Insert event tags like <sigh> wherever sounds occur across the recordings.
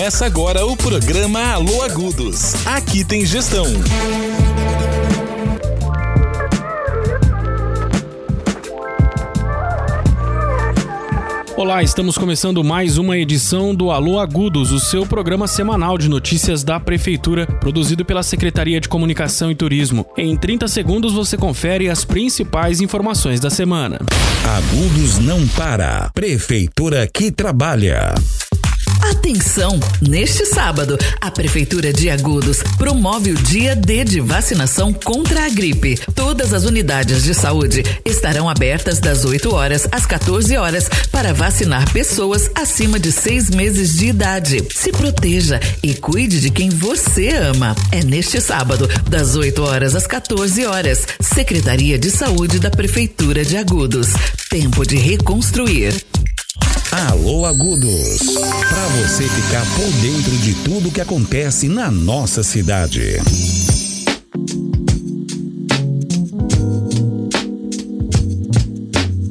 Começa agora o programa Alô Agudos. Aqui tem gestão. Olá, estamos começando mais uma edição do Alô Agudos, o seu programa semanal de notícias da Prefeitura, produzido pela Secretaria de Comunicação e Turismo. Em 30 segundos você confere as principais informações da semana. Agudos não para. Prefeitura que trabalha. Atenção! Neste sábado, a Prefeitura de Agudos promove o Dia D de vacinação contra a gripe. Todas as unidades de saúde estarão abertas das 8 horas às 14 horas para vacinar pessoas acima de seis meses de idade. Se proteja e cuide de quem você ama. É neste sábado, das 8 horas às 14 horas. Secretaria de Saúde da Prefeitura de Agudos. Tempo de reconstruir. Alô Agudos. Para você ficar por dentro de tudo que acontece na nossa cidade.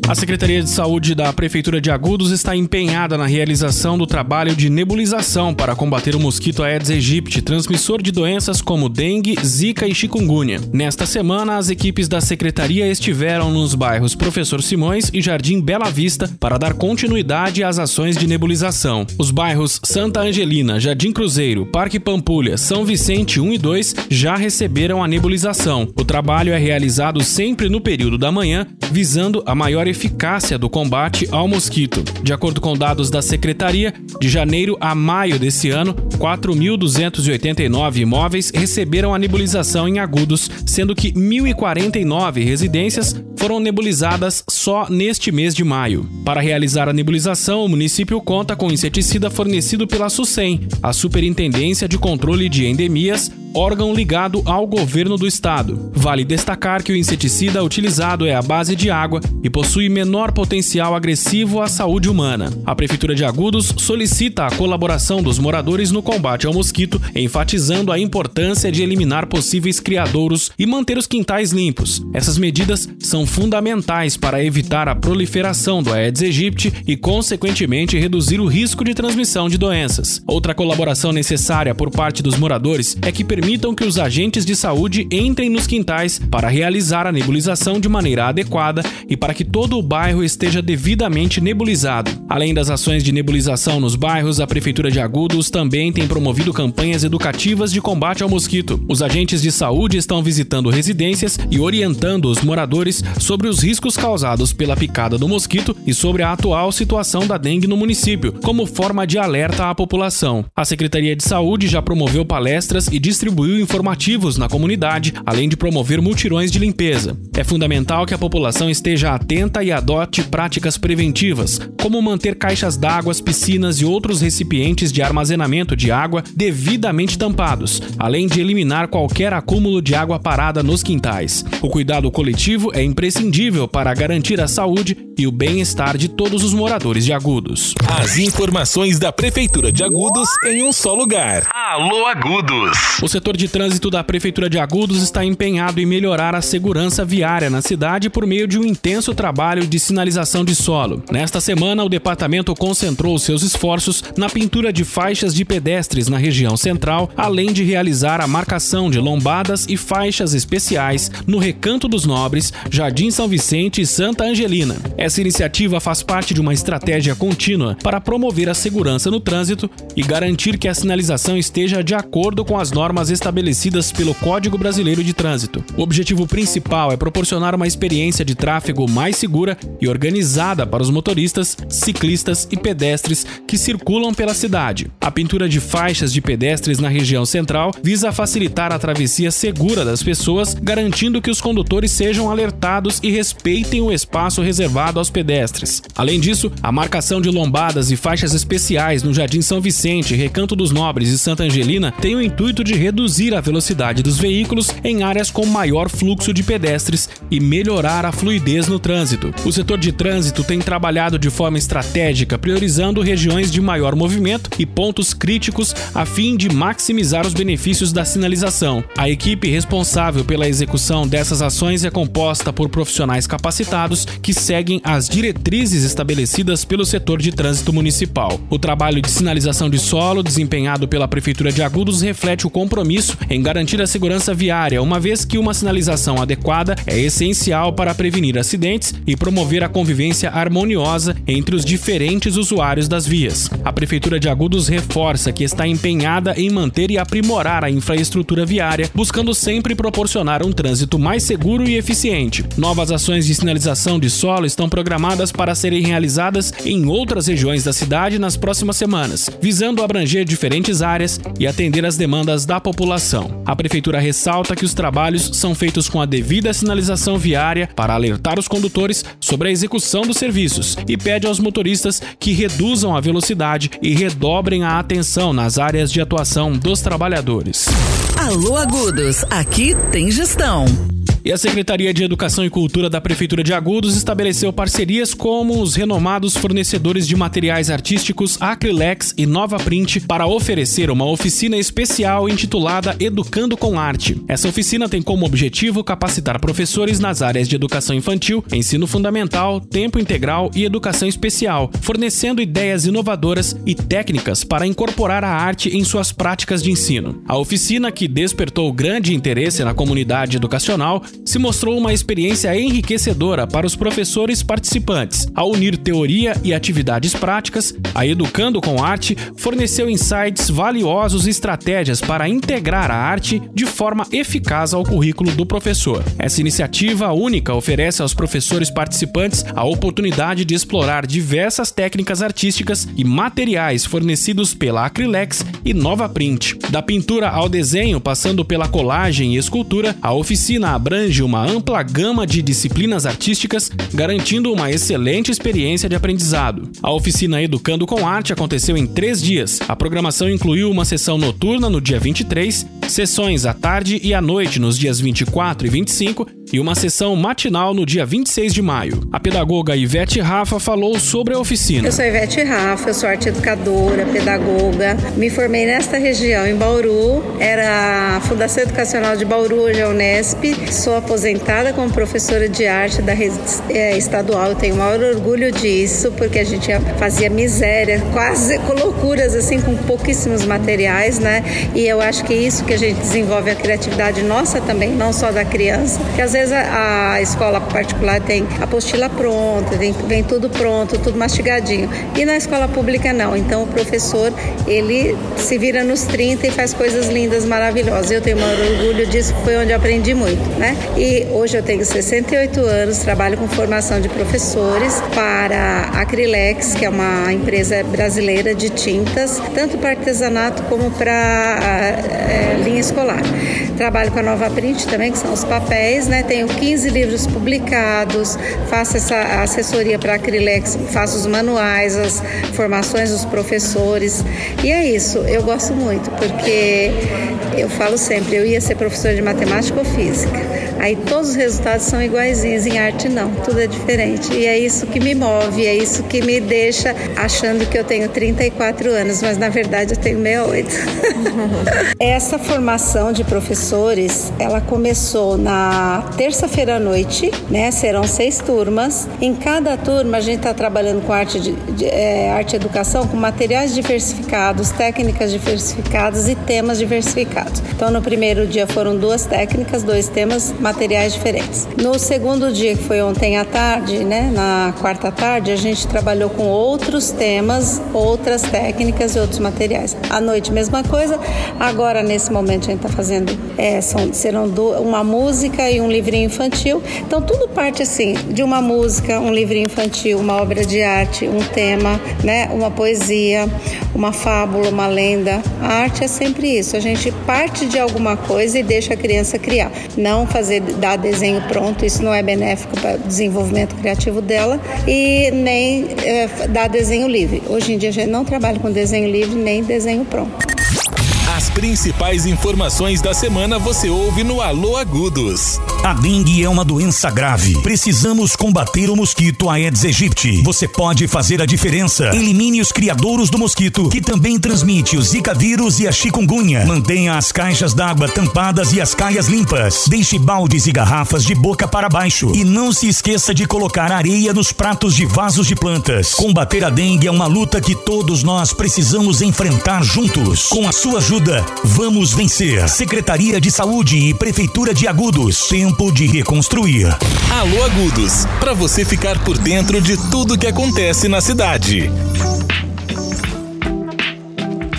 A Secretaria de Saúde da Prefeitura de Agudos está empenhada na realização do trabalho de nebulização para combater o mosquito Aedes aegypti, transmissor de doenças como dengue, zika e chikungunya. Nesta semana, as equipes da secretaria estiveram nos bairros Professor Simões e Jardim Bela Vista para dar continuidade às ações de nebulização. Os bairros Santa Angelina, Jardim Cruzeiro, Parque Pampulha, São Vicente 1 e 2 já receberam a nebulização. O trabalho é realizado sempre no período da manhã, visando a maior eficiência eficácia do combate ao mosquito. De acordo com dados da Secretaria, de janeiro a maio desse ano, 4.289 imóveis receberam a nebulização em agudos, sendo que 1.049 residências foram nebulizadas só neste mês de maio. Para realizar a nebulização, o município conta com inseticida fornecido pela SUSEM, a Superintendência de Controle de Endemias, órgão ligado ao governo do estado. Vale destacar que o inseticida utilizado é à base de água e possui menor potencial agressivo à saúde humana. A Prefeitura de Agudos solicita a colaboração dos moradores no combate ao mosquito, enfatizando a importância de eliminar possíveis criadouros e manter os quintais limpos. Essas medidas são fundamentais para evitar a proliferação do Aedes aegypti e, consequentemente, reduzir o risco de transmissão de doenças. Outra colaboração necessária por parte dos moradores é que permitam que os agentes de saúde entrem nos quintais para realizar a nebulização de maneira adequada e para que todo o bairro esteja devidamente nebulizado. Além das ações de nebulização nos bairros, a Prefeitura de Agudos também tem promovido campanhas educativas de combate ao mosquito. Os agentes de saúde estão visitando residências e orientando os moradores sobre os riscos causados pela picada do mosquito e sobre a atual situação da dengue no município, como forma de alerta à população. A Secretaria de Saúde já promoveu palestras e distribuiu distribuiu informativos na comunidade, além de promover multirões de limpeza. É fundamental que a população esteja atenta e adote práticas preventivas, como manter caixas d'água, piscinas e outros recipientes de armazenamento de água devidamente tampados, além de eliminar qualquer acúmulo de água parada nos quintais. O cuidado coletivo é imprescindível para garantir a saúde e o bem-estar de todos os moradores de Agudos. As informações da Prefeitura de Agudos em um só lugar. Alô Agudos! Setor de trânsito da Prefeitura de Agudos está empenhado em melhorar a segurança viária na cidade por meio de um intenso trabalho de sinalização de solo. Nesta semana, o departamento concentrou seus esforços na pintura de faixas de pedestres na região central, além de realizar a marcação de lombadas e faixas especiais no Recanto dos Nobres, Jardim São Vicente e Santa Angelina. Essa iniciativa faz parte de uma estratégia contínua para promover a segurança no trânsito e garantir que a sinalização esteja de acordo com as normas estabelecidas pelo Código Brasileiro de Trânsito. O objetivo principal é proporcionar uma experiência de tráfego mais segura e organizada para os motoristas, ciclistas e pedestres que circulam pela cidade. A pintura de faixas de pedestres na região central visa facilitar a travessia segura das pessoas, garantindo que os condutores sejam alertados e respeitem o espaço reservado aos pedestres. Além disso, a marcação de lombadas e faixas especiais no Jardim São Vicente, Recanto dos Nobres e Santa Angelina tem o intuito de reduzir a velocidade dos veículos em áreas com maior fluxo de pedestres e melhorar a fluidez no trânsito. O setor de trânsito tem trabalhado de forma estratégica, priorizando regiões de maior movimento e pontos críticos a fim de maximizar os benefícios da sinalização. A equipe responsável pela execução dessas ações é composta por profissionais capacitados que seguem as diretrizes estabelecidas pelo setor de trânsito municipal. O trabalho de sinalização de solo desempenhado pela Prefeitura de Agudos reflete o compromisso em garantir a segurança viária, uma vez que uma sinalização adequada é essencial para prevenir acidentes e promover a convivência harmoniosa entre os diferentes usuários das vias. A Prefeitura de Agudos reforça que está empenhada em manter e aprimorar a infraestrutura viária, buscando sempre proporcionar um trânsito mais seguro e eficiente. Novas ações de sinalização de solo estão programadas para serem realizadas em outras regiões da cidade nas próximas semanas, visando abranger diferentes áreas e atender às demandas da população. A Prefeitura ressalta que os trabalhos são feitos com a devida sinalização viária para alertar os condutores sobre a execução dos serviços e pede aos motoristas que reduzam a velocidade e redobrem a atenção nas áreas de atuação dos trabalhadores. Alô Agudos, aqui tem gestão. E a Secretaria de Educação e Cultura da Prefeitura de Agudos estabeleceu parcerias com os renomados fornecedores de materiais artísticos Acrylex e Nova Print para oferecer uma oficina especial intitulada Educando com Arte. Essa oficina tem como objetivo capacitar professores nas áreas de educação infantil, ensino fundamental, tempo integral e educação especial, fornecendo ideias inovadoras e técnicas para incorporar a arte em suas práticas de ensino. A oficina, que despertou grande interesse na comunidade educacional, se mostrou uma experiência enriquecedora para os professores participantes. Ao unir teoria e atividades práticas, a Educando com Arte forneceu insights valiosos e estratégias para integrar a arte de forma eficaz ao currículo do professor. Essa iniciativa única oferece aos professores participantes a oportunidade de explorar diversas técnicas artísticas e materiais fornecidos pela Acrylex e Nova Print. Da pintura ao desenho, passando pela colagem e escultura, a oficina abrange abrange uma ampla gama de disciplinas artísticas, garantindo uma excelente experiência de aprendizado. A oficina Educando com Arte aconteceu em três dias. A programação incluiu uma sessão noturna no dia 23, sessões à tarde e à noite nos dias 24 e 25 e uma sessão matinal no dia 26 de maio. A pedagoga Ivete Rafa falou sobre a oficina. Eu sou Ivete Rafa, eu sou arte educadora, pedagoga. Me formei nesta região, em Bauru. Era a Fundação Educacional de Bauru, hoje é a Unesp. Sou aposentada como professora de arte da rede é, estadual. Eu tenho o maior orgulho disso, porque a gente fazia miséria, quase loucuras, assim, com pouquíssimos materiais, né? E eu acho que isso que a gente desenvolve a criatividade nossa também, não só da criança, que às vezes a, a escola particular tem apostila pronta, vem, vem tudo pronto, tudo mastigadinho. E na escola pública não. Então o professor, ele se vira nos 30 e faz coisas lindas, maravilhosas. Eu tenho um orgulho disso, foi onde eu aprendi muito, né? E hoje eu tenho 68 anos, trabalho com formação de professores para a Acrylex, que é uma empresa brasileira de tintas, tanto para artesanato como para é, linha escolar. Trabalho com a Nova Print também, que são os papéis, né? Tenho 15 livros publicados, faço essa assessoria para a Acrylex, faço os manuais, as formações dos professores. E é isso, eu gosto muito, porque eu falo sempre, eu ia ser professor de matemática ou física. Aí todos os resultados são iguaizinhos, em arte não, tudo é diferente. E é isso que me move, é isso que me deixa achando que eu tenho 34 anos, mas na verdade eu tenho 68. <laughs> Essa formação de professores, ela começou na terça-feira à noite, né? Serão seis turmas. Em cada turma a gente está trabalhando com arte, de, de é, arte e educação, com materiais diversificados, técnicas diversificadas e temas diversificados. Então no primeiro dia foram duas técnicas, dois temas, materiais diferentes. No segundo dia, que foi ontem à tarde, né? Na quarta tarde, a gente trabalhou com outros temas, outras técnicas e outros materiais. À noite, mesma coisa. Agora, nesse momento, a gente está fazendo, é, são, serão do, uma música e um livrinho infantil. Então tudo parte assim de uma música, um livrinho infantil, uma obra de arte, um tema, né, uma poesia, uma fábula, uma lenda. A arte é sempre isso. A gente parte de alguma coisa e deixa a criança criar. Não fazer dar desenho pronto, isso não é benéfico para o desenvolvimento criativo dela e nem é, dar desenho livre. Hoje em dia a gente não trabalha com desenho livre nem desenho pronto principais informações da semana você ouve no Alô Agudos. A dengue é uma doença grave. Precisamos combater o mosquito Aedes aegypti. Você pode fazer a diferença. Elimine os criadouros do mosquito, que também transmite o Zika vírus e a chikungunya. Mantenha as caixas d'água tampadas e as caias limpas. Deixe baldes e garrafas de boca para baixo. E não se esqueça de colocar areia nos pratos de vasos de plantas. Combater a dengue é uma luta que todos nós precisamos enfrentar juntos. Com a sua ajuda, vamos vencer. Secretaria de Saúde e Prefeitura de Agudos. Tempo de reconstruir. Alô Agudos, para você ficar por dentro de tudo que acontece na cidade.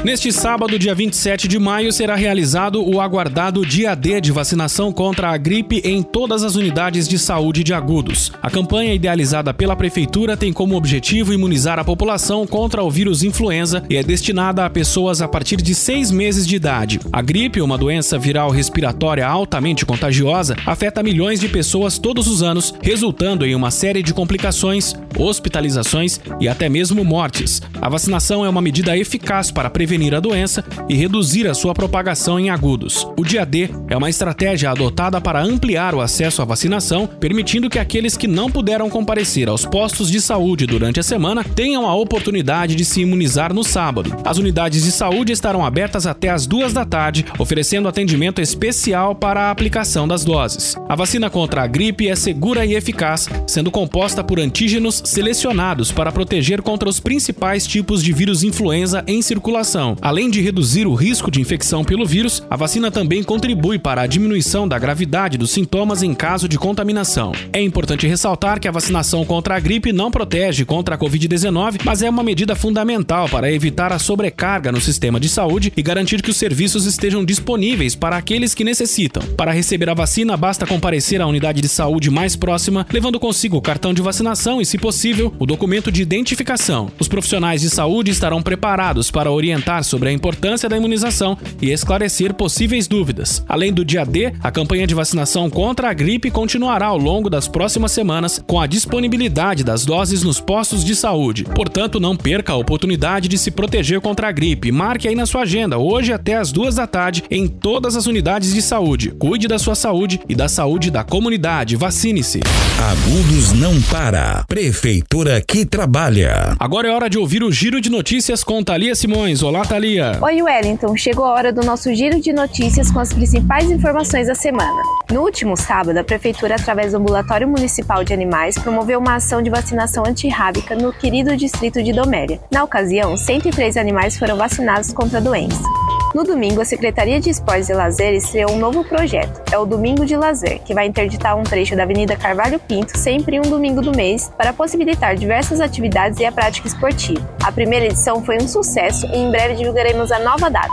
Neste sábado, dia 27 de maio, será realizado o aguardado Dia D de vacinação contra a gripe em todas as unidades de saúde de Agudos. A campanha idealizada pela Prefeitura tem como objetivo imunizar a população contra o vírus influenza e é destinada a pessoas a partir de seis meses de idade. A gripe, uma doença viral respiratória altamente contagiosa, afeta milhões de pessoas todos os anos, resultando em uma série de complicações, hospitalizações e até mesmo mortes. A vacinação é uma medida eficaz para prevenir prevenir a doença e reduzir a sua propagação em agudos. O dia D é uma estratégia adotada para ampliar o acesso à vacinação, permitindo que aqueles que não puderam comparecer aos postos de saúde durante a semana tenham a oportunidade de se imunizar no sábado. As unidades de saúde estarão abertas até as duas da tarde, oferecendo atendimento especial para a aplicação das doses. A vacina contra a gripe é segura e eficaz, sendo composta por antígenos selecionados para proteger contra os principais tipos de vírus influenza em circulação Além de reduzir o risco de infecção pelo vírus, a vacina também contribui para a diminuição da gravidade dos sintomas em caso de contaminação. É importante ressaltar que a vacinação contra a gripe não protege contra a Covid-19, mas é uma medida fundamental para evitar a sobrecarga no sistema de saúde e garantir que os serviços estejam disponíveis para aqueles que necessitam. Para receber a vacina, basta comparecer à unidade de saúde mais próxima, levando consigo o cartão de vacinação e, se possível, o documento de identificação. Os profissionais de saúde estarão preparados para orientar orientar sobre a importância da imunização e esclarecer possíveis dúvidas. Além do dia D, a campanha de vacinação contra a gripe continuará ao longo das próximas semanas com a disponibilidade das doses nos postos de saúde. Portanto, não perca a oportunidade de se proteger contra a gripe. Marque aí na sua agenda, hoje até as duas da tarde, em todas as unidades de saúde. Cuide da sua saúde e da saúde da comunidade. Vacine-se. Agudos não para. Prefeitura que trabalha. Agora é hora de ouvir o giro de notícias com Thalia Simões. Olá, Oi, Wellington. Chegou a hora do nosso giro de notícias com as principais informações da semana. No último sábado, a Prefeitura, através do Ambulatório Municipal de Animais, promoveu uma ação de vacinação antirrábica no querido distrito de Doméria. Na ocasião, 103 animais foram vacinados contra a doença. No domingo, a Secretaria de Esportes e Lazer estreou um novo projeto. É o Domingo de Lazer, que vai interditar um trecho da Avenida Carvalho Pinto sempre um domingo do mês para possibilitar diversas atividades e a prática esportiva. A primeira edição foi um sucesso e em breve divulgaremos a nova data.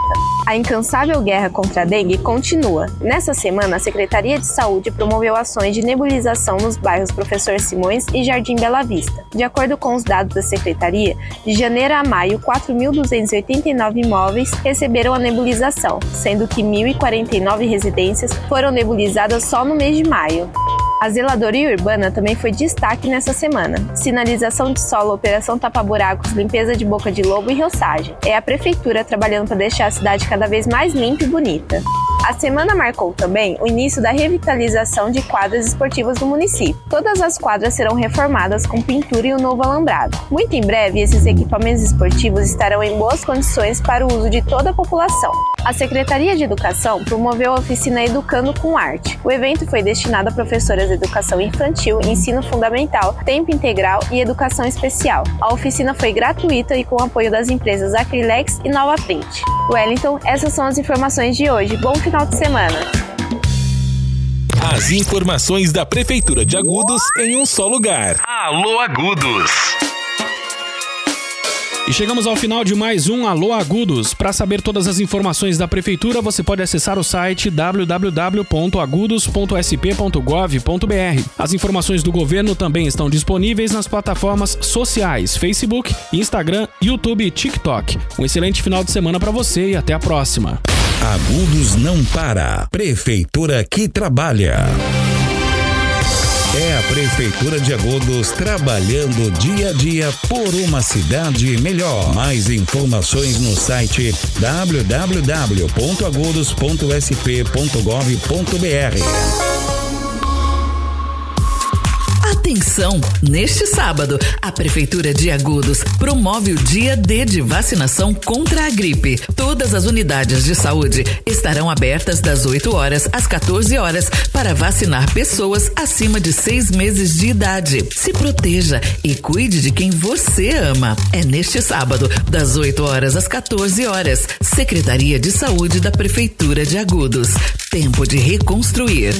A incansável guerra contra a dengue continua. Nessa semana, a Secretaria de Saúde promoveu ações de nebulização nos bairros Professor Simões e Jardim Bela Vista. De acordo com os dados da Secretaria, de janeiro a maio, 4.289 imóveis receberam a nebulização, sendo que 1.049 residências foram nebulizadas só no mês de maio. A zeladoria urbana também foi destaque nessa semana. Sinalização de solo, operação tapa-buracos, limpeza de boca de lobo e roçagem. É a prefeitura trabalhando para deixar a cidade cada vez mais limpa e bonita. A semana marcou também o início da revitalização de quadras esportivas do município. Todas as quadras serão reformadas com pintura e um novo alambrado. Muito em breve, esses equipamentos esportivos estarão em boas condições para o uso de toda a população. A Secretaria de Educação promoveu a oficina Educando com Arte. O evento foi destinado a professoras de educação infantil, ensino fundamental, tempo integral e educação especial. A oficina foi gratuita e com apoio das empresas Acrilex e Nova Print. Wellington, essas são as informações de hoje. Bom final de semana. As informações da Prefeitura de Agudos em um só lugar. Alô Agudos. E chegamos ao final de mais um Alô Agudos. Para saber todas as informações da prefeitura, você pode acessar o site www.agudos.sp.gov.br. As informações do governo também estão disponíveis nas plataformas sociais Facebook, Instagram, YouTube e TikTok. Um excelente final de semana para você e até a próxima. Agudos não para. Prefeitura que trabalha. É a Prefeitura de Agudos trabalhando dia a dia por uma cidade melhor. Mais informações no site www.agudos.sp.gov.br. Atenção! Neste sábado, a Prefeitura de Agudos promove o dia D de vacinação contra a gripe. Todas as unidades de saúde estarão abertas das 8 horas às 14 horas para vacinar pessoas acima de seis meses de idade. Se proteja e cuide de quem você ama. É neste sábado, das 8 horas às 14 horas. Secretaria de Saúde da Prefeitura de Agudos. Tempo de reconstruir.